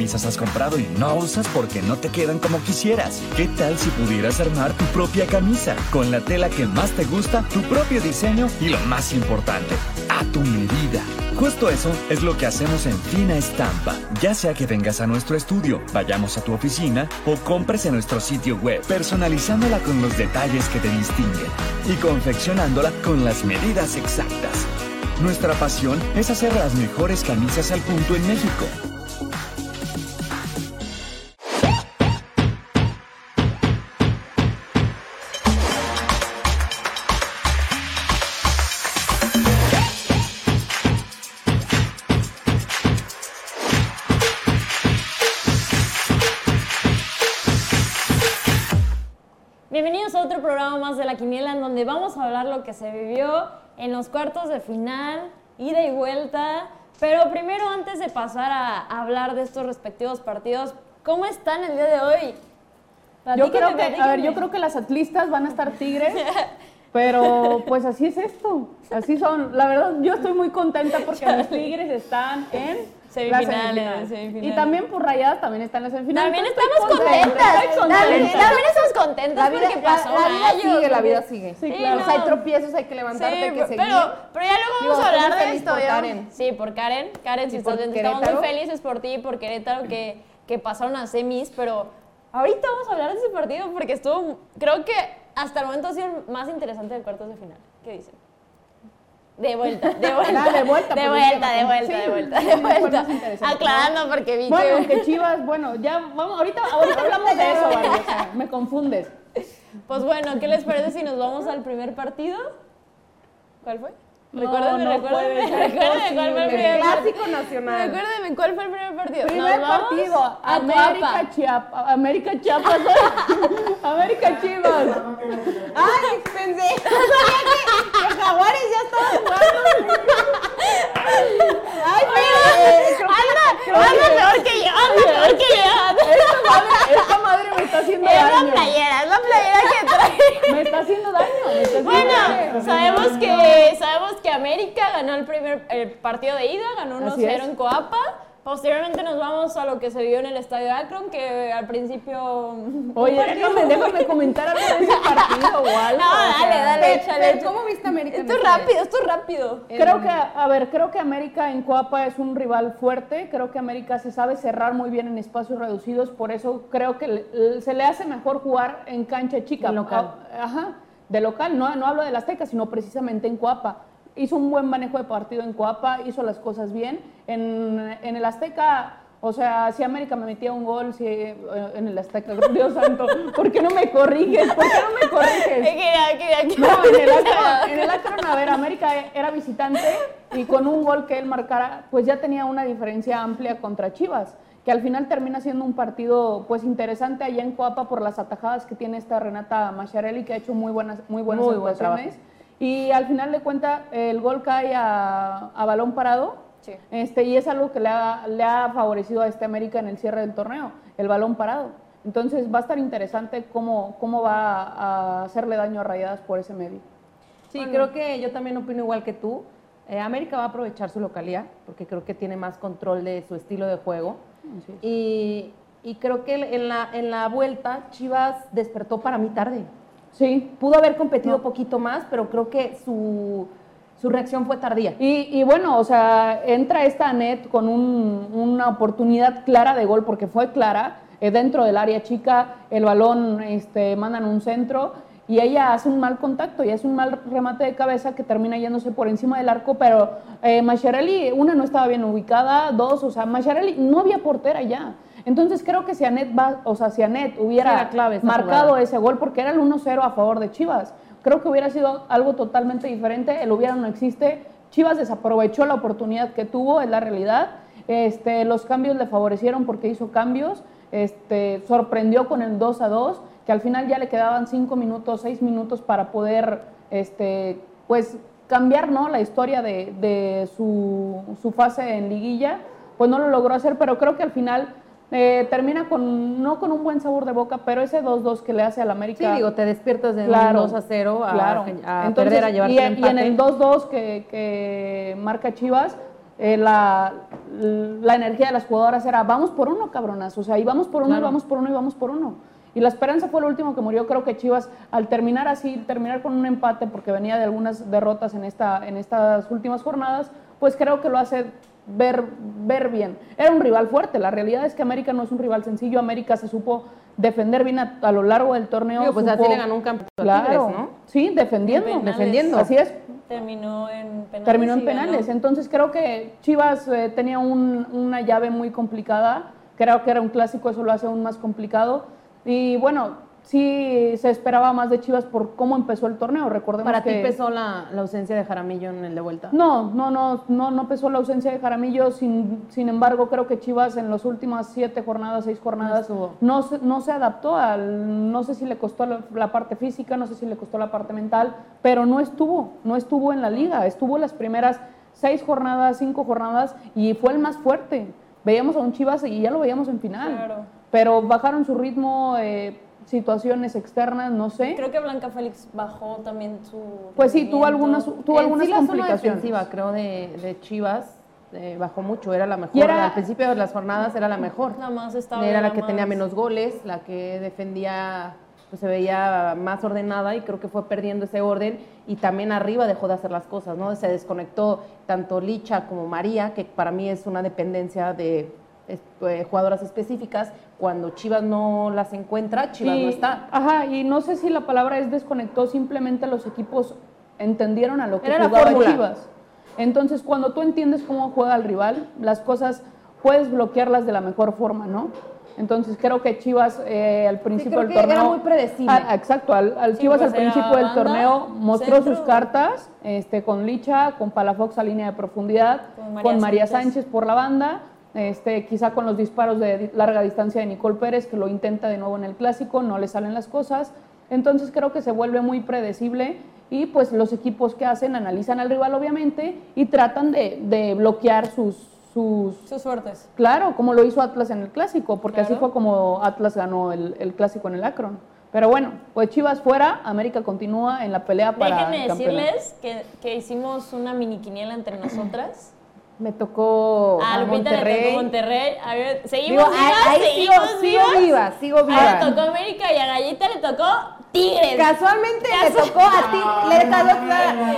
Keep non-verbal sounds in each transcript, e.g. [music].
camisas has comprado y no usas porque no te quedan como quisieras? ¿Qué tal si pudieras armar tu propia camisa con la tela que más te gusta, tu propio diseño y lo más importante, a tu medida? Justo eso es lo que hacemos en Fina Estampa. Ya sea que vengas a nuestro estudio, vayamos a tu oficina o compres en nuestro sitio web, personalizándola con los detalles que te distinguen y confeccionándola con las medidas exactas. Nuestra pasión es hacer las mejores camisas al punto en México. Otro programa más de La Quiniela en donde vamos a hablar lo que se vivió en los cuartos de final, ida y vuelta. Pero primero, antes de pasar a hablar de estos respectivos partidos, ¿cómo están el día de hoy? Yo creo, que, a ver, yo creo que las atlistas van a estar tigres, [laughs] pero pues así es esto, así son. La verdad, yo estoy muy contenta porque mis tigres están en Semifinales, semifinales. Y también por rayadas también están en la semifinal. También estamos contentas. También, estamos contentas La vida, porque pasó la vida sigue, la vida sigue. Sí, Sí, claro. O sea, hay tropiezos, hay que levantarte, hay que seguir. pero, pero ya luego Digo, vamos a hablar de esto. por. Karen. Sí, por Karen. Karen, si estás estamos muy felices por ti y por Querétaro que, que pasaron a semis, pero ahorita vamos a hablar de ese partido porque estuvo, creo que hasta el momento ha sido el más interesante de cuartos de final. ¿Qué dicen? De vuelta, de vuelta. Ah, de vuelta, de pues, vuelta, de vuelta, sí, de vuelta, de vuelta. Aclarando porque vi Bueno, que... que Chivas, bueno, ya vamos, ahorita, ahorita hablamos de eso, Barbie, o sea, me confundes. Pues bueno, ¿qué les parece si nos vamos al primer partido? ¿Cuál fue? No, Recuérdenme, no cuál fue [laughs] el primer partido. Clásico nacional. Recuérdenme cuál fue el primer partido. Primer partido, América. Chiapas, América Chiapas, [laughs] América Chivas. Ay, pensé. [laughs] Sabía que, que Jaguares ya estaban jugando. Ay, pero. Anda, anda peor que yo, anda peor que yo. Esta madre, esta madre me está haciendo Es la daño. playera, es la playera que trae. Me está haciendo daño. Me está haciendo Bueno, daño. sabemos que, sabemos que América ganó el partido de ida, ganó Así 1-0 es. en Coapa. Posteriormente nos vamos a lo que se vio en el estadio Akron, que al principio. Oye, [laughs] déjame, déjame comentar algo de ese partido o algo. No, o sea, dale, dale, échale. ¿Cómo viste América? Esto es rápido, esto es rápido. Creo que, a ver, creo que América en Coapa es un rival fuerte. Creo que América se sabe cerrar muy bien en espacios reducidos. Por eso creo que se le hace mejor jugar en cancha chica. De local. Ah, Ajá, de local. No, no hablo de la Azteca, sino precisamente en Coapa. Hizo un buen manejo de partido en Coapa, hizo las cosas bien. En, en el Azteca, o sea, si América me metía un gol, si, eh, en el Azteca, [laughs] Dios santo, ¿por qué no me corriges? ¿Por qué no me corriges? Es que ya, que ya, que No, en el, Akron, en el Akron, a ver, América era visitante y con un gol que él marcara, pues ya tenía una diferencia amplia contra Chivas, que al final termina siendo un partido pues interesante allá en Coapa por las atajadas que tiene esta Renata Macharelli, que ha hecho muy buenas, muy buenas Muy buen actuaciones. Y al final de cuentas, el gol cae a, a balón parado. Sí. Este, y es algo que le ha, le ha favorecido a este América en el cierre del torneo, el balón parado. Entonces va a estar interesante cómo, cómo va a hacerle daño a Rayadas por ese medio. Sí, creo que yo también opino igual que tú. Eh, América va a aprovechar su localidad porque creo que tiene más control de su estilo de juego. Es. Y, y creo que en la, en la vuelta Chivas despertó para mí tarde. Sí. Pudo haber competido un poquito más, pero creo que su, su reacción fue tardía. Y, y bueno, o sea, entra esta Anet con un- una oportunidad clara de gol, porque fue clara, eh, dentro del área chica, el balón este, mandan un centro y ella hace un mal contacto y hace un mal remate de cabeza que termina yéndose por encima del arco, pero eh, Macharelli, una, no estaba bien ubicada, dos, o sea, Macharelli no había portera ya. Entonces creo que si Anet va, o sea, si Anet hubiera clave marcado jugada. ese gol, porque era el 1-0 a favor de Chivas, creo que hubiera sido algo totalmente diferente, el hubiera no existe, Chivas desaprovechó la oportunidad que tuvo, es la realidad, este, los cambios le favorecieron porque hizo cambios, este, sorprendió con el 2 a 2, que al final ya le quedaban 5 minutos, 6 minutos para poder, este, pues, cambiar ¿no? la historia de, de su, su fase en liguilla, pues no lo logró hacer, pero creo que al final eh, termina con, no con un buen sabor de boca, pero ese 2-2 que le hace al América. Sí, digo, te despiertas de Claro, un 2 a 0 a, claro. a Entonces, perder, a llevarte y, el y en empate. el 2-2 que, que marca Chivas, eh, la, la energía de las jugadoras era vamos por uno, cabronas, o sea, y vamos por uno, y Claro. vamos por uno, y vamos por uno. Y la esperanza fue lo último que murió. Creo que Chivas, al terminar así, terminar con un empate, porque venía de algunas derrotas en, esta, en estas últimas jornadas, pues creo que lo hace ver, ver bien. Era un rival fuerte. La realidad es que América no es un rival sencillo. América se supo defender bien a, a lo largo del torneo. Digo, pues supo- así le ganó un campeonato Claro, Tigres, ¿no? sí, defendiendo. Penales. defendiendo. Así es, Terminó en penales. terminó en ganó. penales. Entonces creo que Chivas eh, tenía un- una llave muy complicada. Creo que era un clásico, eso lo hace aún más complicado. Y bueno, sí se esperaba más de Chivas por cómo empezó el torneo. Recordemos Para que ti pesó la, la ausencia de Jaramillo en el de vuelta. no, no, no, no, no pesó la ausencia de Jaramillo. Sin, sin embargo, creo que Chivas en las últimas siete jornadas, seis jornadas, no, se, no se adaptó al, no sé si le costó la, la parte física, no sé si le costó la parte mental, pero no estuvo, no estuvo en la liga, estuvo las primeras seis jornadas, cinco jornadas y fue el más fuerte. Veíamos a un Chivas y ya lo veíamos en final, Claro. pero bajaron su ritmo, eh, situaciones externas, no sé. Creo que Blanca Félix bajó también su. Pues sí, tuvo algunas, tuvo En algunas sí, la complicaciones. defensiva, creo, de, de Chivas eh, bajó mucho. Era la mejor. Y era- Al principio de las jornadas era la mejor. La más estable. Era la que tenía menos goles, la que defendía, pues se veía más ordenada y creo que fue perdiendo ese orden y también arriba dejó de hacer las cosas, ¿no? Se desconectó tanto Licha como María, que para mí es una dependencia de eh, jugadoras específicas. Cuando Chivas no las encuentra, Chivas Y- no está. Ajá, y no sé si la palabra es desconectó, simplemente los equipos entendieron a lo que Era la jugaba fórmula. Chivas. Entonces, cuando tú entiendes cómo juega el rival, las cosas puedes bloquearlas de la mejor forma, ¿no? Entonces, creo que Chivas eh, al principio creo del que torneo... era muy predecible. Ah, exacto, al, al Sí, Chivas pues al principio del banda, torneo mostró centro. sus cartas este, con Licha, con Palafox a línea de profundidad, Con María con María Sánchez. Sánchez por la banda, este, quizá con los disparos de larga distancia de Nicole Pérez, que lo intenta de nuevo en el clásico, no le salen las cosas. Entonces creo que se vuelve muy predecible y pues los equipos que hacen analizan al rival obviamente y tratan de, de bloquear sus, sus... Sus suertes. Claro, como lo hizo Atlas en el clásico, porque así fue como Atlas ganó el, el clásico en el Akron. Pero bueno, pues Chivas fuera, América continúa en la pelea para Déjenme decirles que, que hicimos una mini quiniela entre nosotras. Me tocó A a Lupita le Monterrey. tocó Monterrey. A ver, seguimos Digo, vivas, ahí, ahí sigo, seguimos sigo vivas. viva, sigo A viva. le tocó América y a Gallita le tocó Tigres. Casualmente le tocó a ti, le tocó,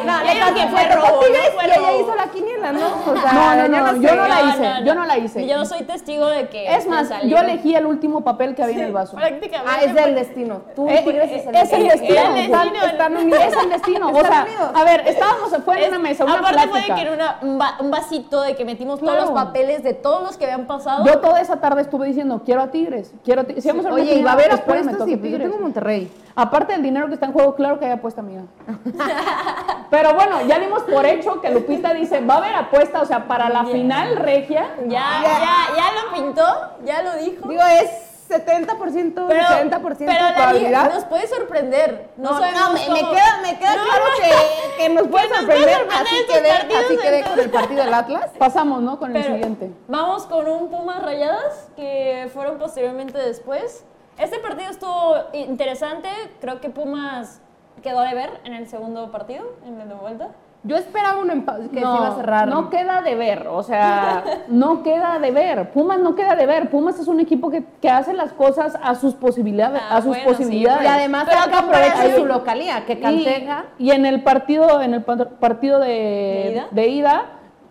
no, le tocó, que fue le tocó robo, Tigres no fue y ella hizo la quiniela, ¿no? [laughs] O sea, No, no, yo no la hice, yo no la hice. Yo soy testigo de que. Es más, yo elegí el último papel que había en el vaso. Prácticamente. Ah, es del destino. Tú Eh, Tigres es el es el destino. destino, el están, unidos. Es el [laughs] destino. O Están sea, a ver, estábamos, fue en una mesa, una aparte plática. fue de que era una- un, va- un vasito de que metimos Claro. todos los papeles de todos los que habían pasado. Yo toda esa tarde estuve diciendo, quiero a Tigres, quiero a Tigres. Si vamos a una Oye, y va a haber apuestas y pues yo Tigres. tengo Monterrey. Aparte del dinero que está en juego, claro que hay apuesta, amiga. [laughs] Pero bueno, ya dimos por hecho que Lupita dice, va a haber apuesta, o sea, para la final regia. ya, ya, ya lo pintó, ya lo dijo. Digo, es 70%, pero, 70% pero de probabilidad. nos puede sorprender. No, No, me, queda, me queda No, claro no, que, que nos puede [laughs] nos puede sorprender. Así quedé, partidos, así quedé con entonces. el partido del Atlas. [laughs] Pasamos, ¿no? Con el siguiente. Vamos con un Pumas Rayadas que fueron posteriormente después. Este partido estuvo interesante. Creo que Pumas quedó de ver en el segundo partido, en el de vuelta. Yo esperaba un empate que no, se iba a cerrar. no queda de ver, o sea, [laughs] no queda de ver. Pumas no queda de ver. Pumas es un equipo que, que hace las cosas a sus posibilidades, Ah, a sus bueno, sí, posibilidades. Y además Pero provecho de su localía, que Y, Cantega. y en el partido, en el pa- partido de, ¿De ida? de ida,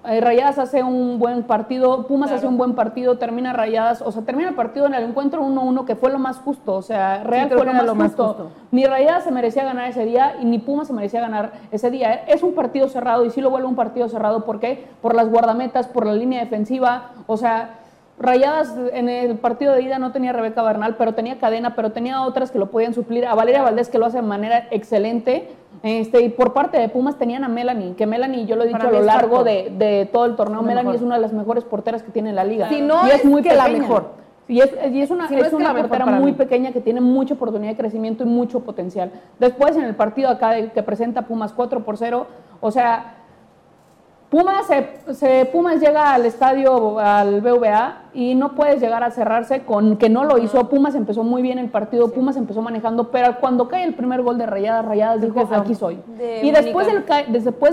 eh, Rayadas hace un buen partido, Pumas Claro. hace un buen partido, termina Rayadas, o sea, termina el partido en el encuentro 1-1, que fue lo más justo, o sea, Real fue lo más, lo más justo. Ni Rayadas se merecía ganar ese día y ni Pumas se merecía ganar ese día. Es un partido cerrado y sí lo vuelve un partido cerrado, ¿por qué? Por las guardametas, por la línea defensiva, o sea, Rayadas en el partido de ida no tenía Rebeca Bernal, pero tenía cadena, pero tenía otras que lo podían suplir. A Valeria Valdés que lo hace de manera excelente. Este, y por parte de Pumas tenían a Melanie, que Melanie, yo lo he dicho a lo largo de, de todo el torneo, La Melanie mejor. es una de las mejores porteras que tiene la liga. Si no y es que la pequeña. mejor. Y es, y es una, Si no es es que una portera muy mí. pequeña que tiene mucha oportunidad de crecimiento y mucho potencial. Después en el partido acá de- que presenta Pumas 4 por 0, o sea, Pumas, se, se- Pumas llega al estadio, al BVA, y no puedes llegar a cerrarse con que no lo hizo. Pumas empezó muy bien el partido, Pumas empezó manejando, pero cuando cae el primer gol de Rayadas, Rayadas dijo, aquí soy. de Y después, del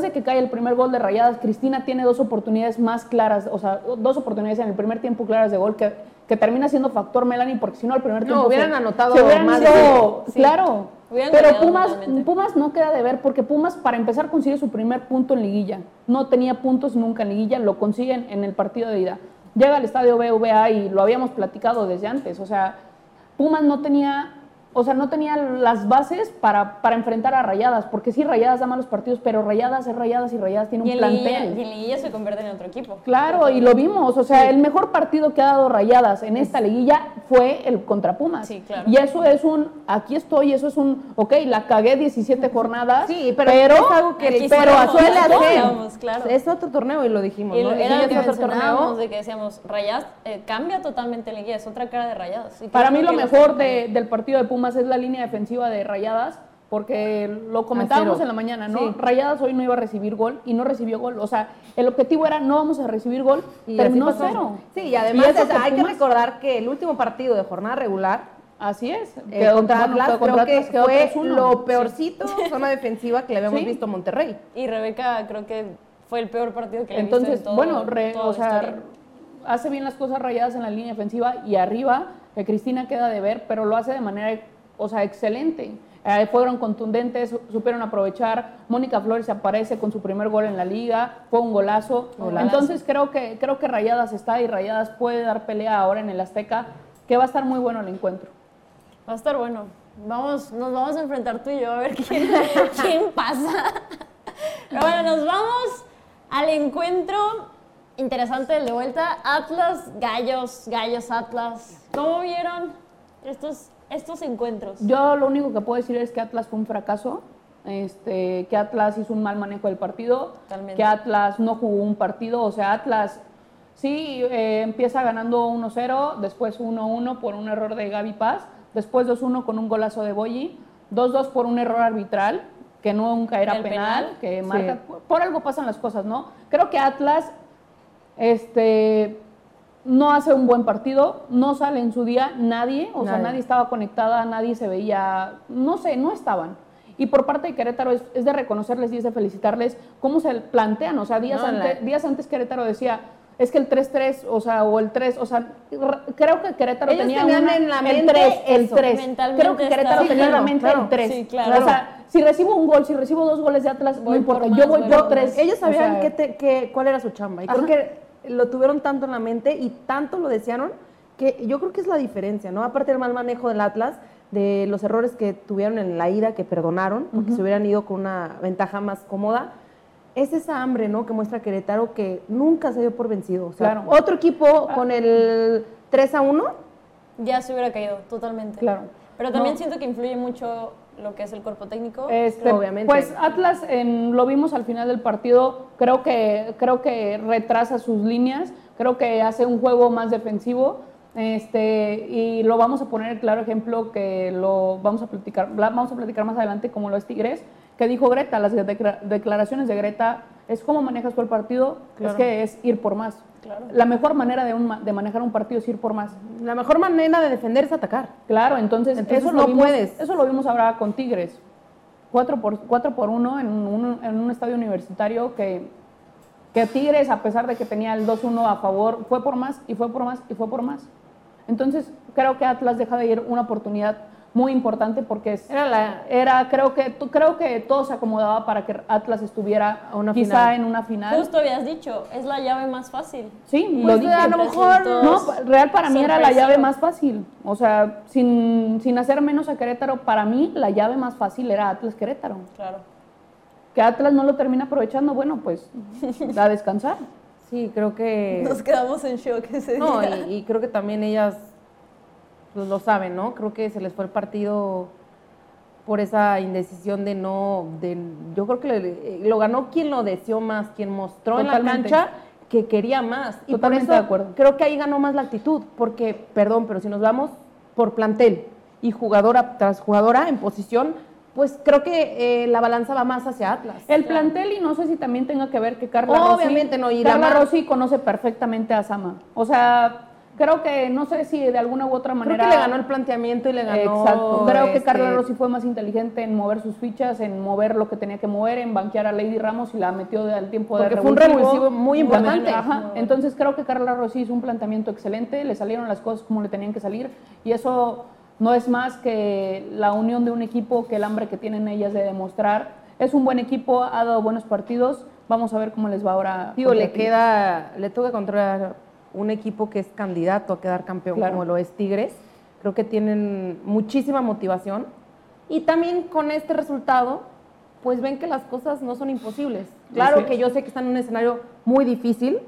de que cae el primer gol de Rayadas, Cristina tiene dos oportunidades más claras, o sea, dos oportunidades en el primer tiempo claras de gol que, que termina siendo factor Melanie, porque si no al primer No, tiempo... hubieran se- anotado se hubieran más ido- de- sí. Claro. Hubieran Pero Pumas, totalmente. Pumas no queda de ver porque Pumas para empezar consigue su primer punto en liguilla. No tenía puntos nunca en liguilla, lo consiguen en el partido de ida. Llega al estadio BVA y lo habíamos platicado desde antes. O sea, Pumas no tenía, o sea, no tenía las bases para, para enfrentar a Rayadas, porque sí, Rayadas da malos partidos, pero Rayadas es Rayadas y Rayadas tiene Y un liguilla, plantel. y en liguilla se convierte en otro equipo. Claro, y lo vimos, o sea, el mejor partido que ha dado Rayadas en esta liguilla fue el contra Pumas. Sí, claro. Y eso es un, aquí estoy, eso es un, ok, la cagué 17 [laughs] jornadas, Sí, pero, es algo que le- pero suele hacer. claro. Es otro torneo y lo dijimos, Y ¿no? era lo Liguilla que es otro torneo. de que decíamos, Rayadas eh, cambia totalmente la liguilla, es otra cara de Rayadas. Y Para mí lo mejor de- del partido de Pumas es la línea defensiva de Rayadas, porque lo comentábamos cero. en la mañana, ¿no? Sí. Rayadas hoy no iba a recibir gol y no recibió gol. O sea, el objetivo era no vamos a recibir gol, Y terminó cero. Sí, y además eso es- que hay que recordar que el último partido de jornada regular Así es. eh, Quedó- contra bueno, Atlas creo que quedó fue 3-1. lo peorcito [laughs] zona defensiva que le habíamos Sí. visto a Monterrey. Y Rebeca creo que fue el peor partido que le he visto Entonces, en todo, bueno, re- toda o la sea, historia. hace bien las cosas rayadas en la línea defensiva y arriba, que Cristina queda de ver, pero lo hace de manera, o sea, excelente. Eh, fueron contundentes, su- supieron aprovechar. Mónica Flores aparece con su primer gol en la liga, fue un golazo. Golazo. Entonces creo que creo que Rayadas está y Rayadas puede dar pelea ahora en el Azteca, que va a estar muy bueno el encuentro. Va a estar bueno. Vamos, nos vamos a enfrentar tú y yo a ver quién, [laughs] quién pasa. Pero bueno, nos vamos al encuentro interesante del de vuelta. Atlas, Gallos, Gallos, Atlas. ¿Cómo vieron estos, estos encuentros? Yo lo único que puedo decir es que Atlas fue un fracaso, este, que Atlas hizo un mal manejo del partido, Totalmente. que Atlas no jugó un partido, o sea, Atlas sí eh, empieza ganando 1-0, después 1-1 por un error de Gaby Paz, después 2-1 con un golazo de Boyi, 2-2 por un error arbitral, que nunca era penal, penal. que Sí. marca, por algo pasan las cosas, ¿no? Creo que Atlas este, no hace un buen partido, no sale en su día nadie, o sea, Nadie. estaba conectada, nadie se veía, no sé, no estaban. Y por parte de Querétaro es, es de reconocerles y es de felicitarles cómo se plantean, o sea, días, No, antes, la- días antes Querétaro decía, es que el 3-3, o sea, o el 3, o sea, creo que Querétaro Ellos tenía una- en la el mente 3, el eso. 3. Mentalmente Creo que Querétaro tenía en la Claro, mente claro. el 3. Sí, claro. O sea, si recibo un gol, si recibo dos goles de Atlas, Voy no por importa, más, yo voy por por 3. más. Ellos sabían O sea, qué te- qué- cuál era su chamba. Y creo que lo tuvieron tanto en la mente y tanto lo desearon que yo creo que es la diferencia, ¿no? Aparte del mal manejo del Atlas, de los errores que tuvieron en la ida, que perdonaron, porque se hubieran ido con una ventaja más cómoda. Es esa hambre, ¿no? Que muestra Querétaro que nunca se dio por vencido. O sea, Claro. Otro equipo con el 3 a 1 Ya se hubiera caído, totalmente. Claro. Pero también No. siento que influye mucho lo que es el cuerpo técnico. Este, Obviamente. Pues Atlas en- lo vimos al final del partido, creo que, creo que retrasa sus líneas, creo que hace un juego más defensivo. Este, y lo vamos a poner el claro ejemplo que lo vamos a platicar, la- vamos a platicar más adelante como lo es Tigres, que dijo Greta, las decla- declaraciones de Greta es cómo manejas tú el partido, es que es ir por más. Claro. La mejor manera de, un de manejar un partido es ir por más. La mejor manera de defender es atacar. Claro, entonces, Entonces eso, no lo vimos, puedes. eso lo vimos ahora con Tigres. 4 por, cuatro por 1 en un, en un estadio universitario que, que Tigres, a pesar de que tenía el 2-1 a favor, fue por más y fue por más y fue por más. Entonces, creo que Atlas deja de ir una oportunidad muy importante porque es, Era la- era, creo que tú- creo que todo se acomodaba para que Atlas estuviera A una quizá final. en una final. Justo habías dicho, es la llave más fácil. Sí, Pues, lo dije. a lo mejor- No, real para mí era la llave más fácil. O sea, sin, sin hacer menos a Querétaro, para mí la llave más fácil era Atlas Querétaro. Claro. Que Atlas no lo termina aprovechando, bueno, pues a descansar. Sí, creo que... Nos quedamos en shock ese No, día. y, y creo que también ellas pues, lo saben, ¿no? Creo que se les fue el partido por esa indecisión de no, de, yo creo que le- lo ganó quien lo deseó más, quien mostró en la cancha que quería más. Y Totalmente por eso de acuerdo. creo que ahí ganó más la actitud, porque, perdón, pero si nos vamos por plantel y jugadora tras jugadora en posición, pues creo que eh, la balanza va más hacia Atlas. El plantel, y no sé si también tenga que ver que Carla Obviamente Rossi, no, y la Carla Rossi conoce perfectamente a Sama. O sea, creo que no sé si de alguna u otra Creo manera. que le ganó el planteamiento y le ganó. Exacto. Creo que este, Carla Rossi fue más inteligente en mover sus fichas, en mover lo que tenía que mover, en banquear a Lady Ramos y la metió al tiempo de Porque fue un revulsivo muy importante. Ajá. Entonces creo que Carla Rossi hizo un planteamiento excelente, le salieron las cosas como le tenían que salir y eso no es más que la unión de un equipo, que el hambre que tienen ellas de demostrar. Es un buen equipo, ha dado buenos partidos. Vamos a ver cómo les va ahora. Digo, contra le queda, le toca contra un equipo que es candidato a quedar campeón Claro. como lo es Tigres. Creo que tienen muchísima motivación. Y también con este resultado, pues ven que las cosas no son imposibles. Claro que yo sé que están en un escenario muy difícil,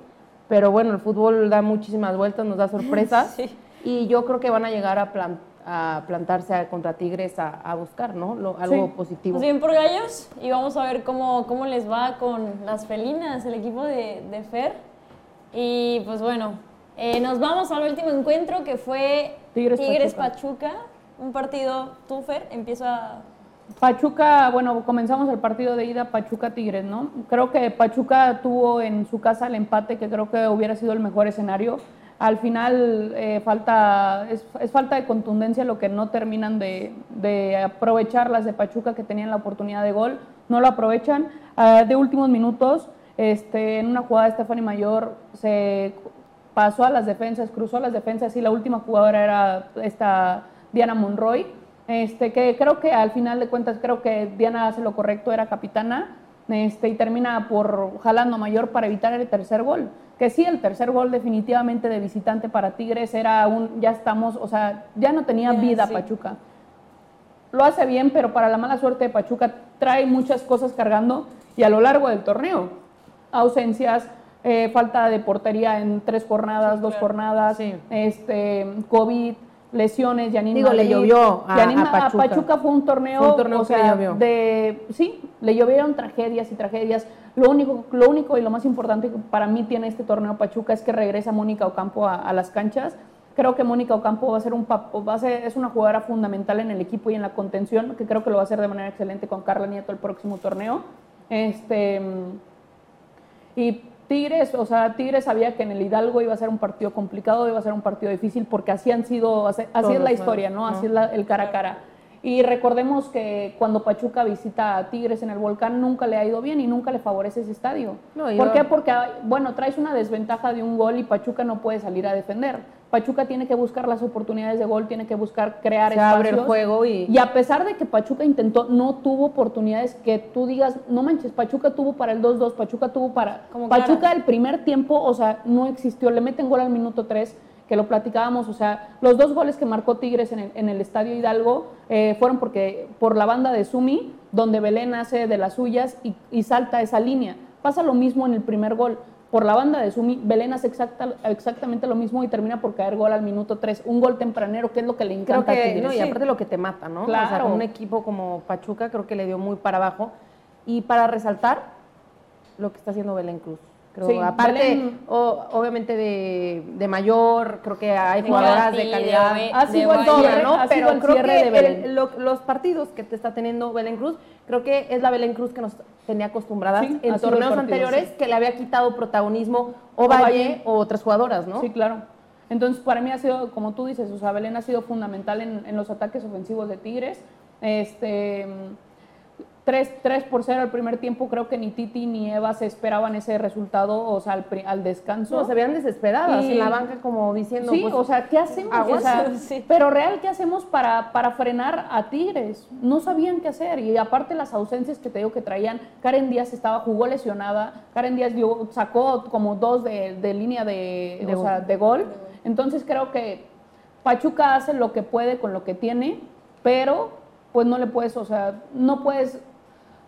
pero bueno, el fútbol da muchísimas vueltas, nos da sorpresas. [laughs] Sí. Y yo creo que van a llegar a, plan- a plantarse a- contra Tigres a, a buscar, ¿no? Lo- algo Sí. positivo. Pues bien por gallos y vamos a ver cómo, cómo les va con las felinas, el equipo de, de Fer. Y pues bueno, eh, nos vamos al último encuentro que fue Tigres Tigres-Pachuca. Un partido, tú Fer, empieza... Pachuca, bueno, comenzamos el partido de ida Pachuca-Tigres, ¿no? Creo que Pachuca tuvo en su casa el empate, que creo que hubiera sido el mejor escenario. Al final eh, falta, es, es falta de contundencia lo que no terminan de, de aprovechar las de Pachuca que tenían la oportunidad de gol, no lo aprovechan. Ah, de últimos minutos, este, en una jugada de Stephanie Mayor se pasó a las defensas, cruzó a las defensas y la última jugadora era esta Diana Monroy. Este, que creo que al final de cuentas, creo que Diana hace lo correcto, era capitana, este, y termina por jalando mayor para evitar el tercer gol. Que sí, el tercer gol definitivamente de visitante para Tigres era un, ya estamos, o sea, ya no tenía vida sí. Pachuca. Lo hace bien, pero para la mala suerte de Pachuca trae muchas cosas cargando y a lo largo del torneo, ausencias, eh, falta de portería en tres jornadas, dos claro. jornadas, Sí. este, COVID, lesiones, Yanina Digo, le llovió a- Yanina- a Pachuca. Pachuca fue un torneo, Fue un torneo o que le sea, llovió. de sí, le llovieron tragedias y tragedias. Lo único, lo único y lo más importante que para mí tiene este torneo Pachuca es que regresa Mónica Ocampo a, a las canchas. Creo que Mónica Ocampo va a ser un va a ser, es una jugadora fundamental en el equipo y en la contención, que creo que lo va a hacer de manera excelente con Carla Nieto el próximo torneo. Este y Tigres, o sea, Tigres sabía que en el Hidalgo iba a ser un partido complicado, iba a ser un partido difícil, porque así han sido, así, Todos, es la historia, ¿no? Así es la- el cara a cara. Y recordemos que cuando Pachuca visita a Tigres en el Volcán nunca le ha ido bien y nunca le favorece ese estadio. No, ¿Por qué? Porque, bueno, traes una desventaja de un gol y Pachuca no puede salir a defender. Pachuca tiene que buscar las oportunidades de gol, tiene que buscar crear Se espacios. abre el juego y- Y a pesar de que Pachuca intentó, no tuvo oportunidades que tú digas, no manches, Pachuca tuvo para el 2-2, Pachuca tuvo para... Como Pachuca el primer tiempo, o sea, no existió, le meten gol al minuto 3, que lo platicábamos, o sea, los dos goles que marcó Tigres en el, en el Estadio Hidalgo eh, fueron porque por la banda de Sumi, donde Belén hace de las suyas y, y salta esa línea. Pasa lo mismo en el primer gol. Por la banda de Sumi, Belén hace exacta- exactamente lo mismo y termina por caer gol al minuto 3. Un gol tempranero, que es lo que le encanta a que, Tigres. no, y aparte lo que te mata, ¿no? O sea, Claro. un equipo como Pachuca creo que le dio muy para abajo. Y para resaltar lo que está haciendo Belén Cruz. Creo, Sí, aparte, Belén- o- obviamente de, de mayor, creo que hay jugadoras de calidad. Ha sido el cierre, ¿no? ha sido Pero el creo cierre que de Belén. el- lo- los partidos que te está teniendo Belén Cruz, creo que es la Belén Cruz que nos tenía acostumbradas Sí, en torneos partido, anteriores, sí. que le había quitado protagonismo o Valle Valle. o otras jugadoras, ¿no? Sí, claro. Entonces, para mí ha sido, como tú dices, o sea, Belén ha sido fundamental en, en los ataques ofensivos de Tigres. Este, 3, 3 por 0 al primer tiempo, creo que ni Titi ni Eva se esperaban ese resultado, o sea, al, descanso. No, se veían desesperadas Y- en la banca como diciendo, Sí, pues, o sea, ¿qué hacemos? O sea, [laughs] Sí. Pero real, ¿qué hacemos para, para frenar a Tigres? No sabían qué hacer. Y aparte las ausencias que te digo que traían, Karen Díaz estaba, jugó lesionada, Karen Díaz dio- sacó como dos de, de línea de, De o gol. sea, de gol. Entonces creo que Pachuca hace lo que puede con lo que tiene, pero pues no le puedes, o sea, no puedes...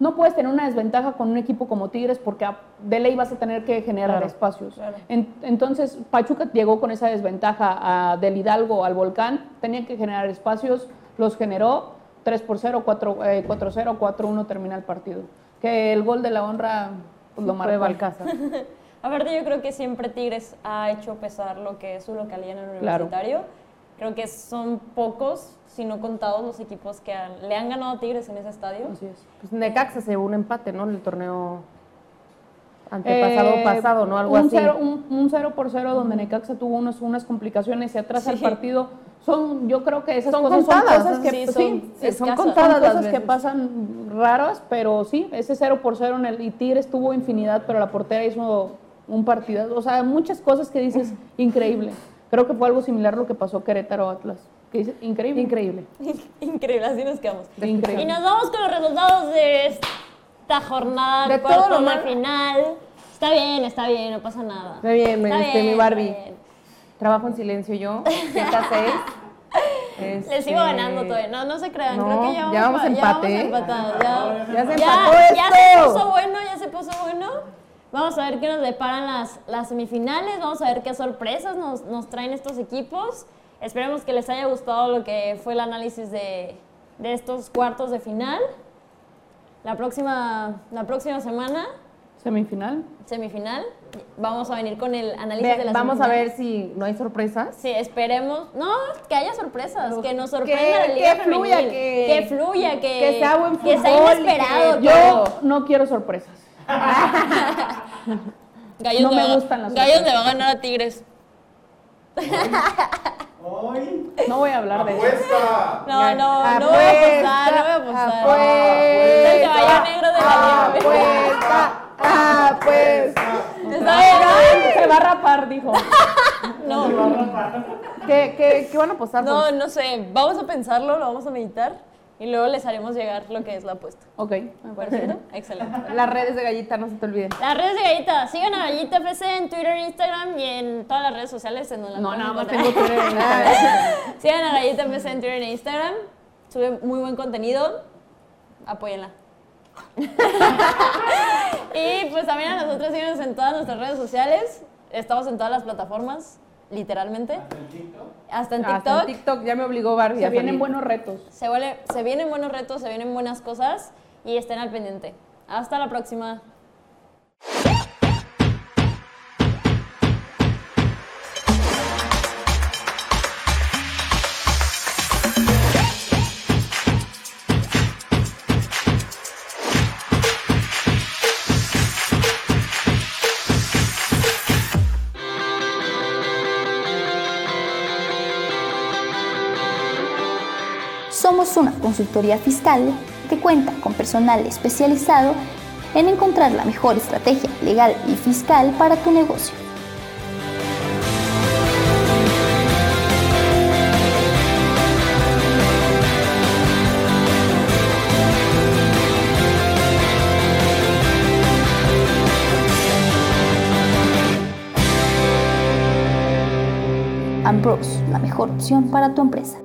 No puedes tener una desventaja con un equipo como Tigres porque de ley vas a tener que generar Claro, espacios. claro. En- entonces, Pachuca llegó con esa desventaja a- del Hidalgo al Volcán, tenía que generar espacios, los generó, 3 por 0, 4, eh, 4-0, 4-1 termina el partido. Que el gol de la honra pues, lo marcó. Balcázar. [laughs] Aparte yo creo que siempre Tigres ha hecho pesar lo que es su localidad en el Claro. Creo que son pocos, si no contados, los equipos que han- le han ganado a Tigres en ese estadio. Así es. Pues Necaxa se llevó un empate, ¿no? En el torneo antepasado Eh, pasado, ¿no? Algo un así. Cero, un, un 0 por 0 donde Necaxa tuvo unos, unas complicaciones y atrás el Sí. partido. Son, yo creo que esas Son cosas contadas, son cosas que sí, son sí, son contadas las cosas que veces. pasan raras, pero sí, ese 0 por 0 en el y Tigres tuvo infinidad, pero la portera hizo un partido, o sea, muchas cosas que dices [laughs] increíble. Creo que fue algo similar a lo que pasó Querétaro Atlas, que dices increíble. Increíble. [laughs] Increíble, así nos quedamos. Increíble. Y nos vamos con los resultados de esta jornada De cuartos todo lo final. Está bien, está bien, no pasa nada. Está bien, Está este, mi bien, Barbie. está bien. Trabajo en silencio yo, 7 a 6. [laughs] Les Este, sigo ganando todavía. No, no se crean. no, Creo que ya vamos, ya vamos pa- empate, ya vamos empatados. Ya, Ya se ya- empató ya se esto. puso bueno, ya se puso bueno. Vamos a ver qué nos deparan las, las semifinales. Vamos a ver qué sorpresas nos, nos traen estos equipos. Esperemos que les haya gustado lo que fue el análisis de, de estos cuartos de final. La próxima, la próxima semana, Semifinal. semifinal, vamos a venir con el análisis Ve- de las vamos a ver si no hay sorpresas. Sí, esperemos. No, que haya sorpresas, que nos que- sorprenda la liga que fluya, femenil, que- que fluya, que, que sea buen que sea fútbol inesperado. que- Yo no quiero sorpresas. [laughs] Gallos no le me va- gustan las Gallos le va a ganar a Tigres. Hoy. No voy a hablar de eso. Apuesta. No, no, no voy a apostar, no voy a apostar. Apuesta, El caballo negro de la liga. Apuesta, apuesta. Está bien, Se va a rapar, dijo. [laughs] No, ¿Qué, qué, qué van a apostar? no, pues? no sé. Vamos a pensarlo, lo vamos a meditar y luego les haremos llegar lo que es la apuesta. Ok, me parece. ¿Perfecto? Excelente. [laughs] Las redes de gallita, no se te olviden. Las redes de Gallita, sigan a Gallita FC en Twitter, Instagram y en todas las redes sociales en donde No, nada más tengo Twitter. [laughs] Sigan a Gallita FC en Twitter e Instagram. Sube muy buen contenido. Apóyenla. [laughs] y pues también a nosotros síganos en todas nuestras redes sociales. Estamos en todas las plataformas, literalmente. Hasta en TikTok. Hasta en TikTok ya me obligó Barbie Se a vienen salir. buenos retos. Se, vuelve- se vienen buenos retos, se vienen buenas cosas y estén al pendiente. Hasta la próxima. Consultoría fiscal que cuenta con personal especializado en encontrar la mejor estrategia legal y fiscal para tu negocio. Ambrose, la mejor opción para tu empresa.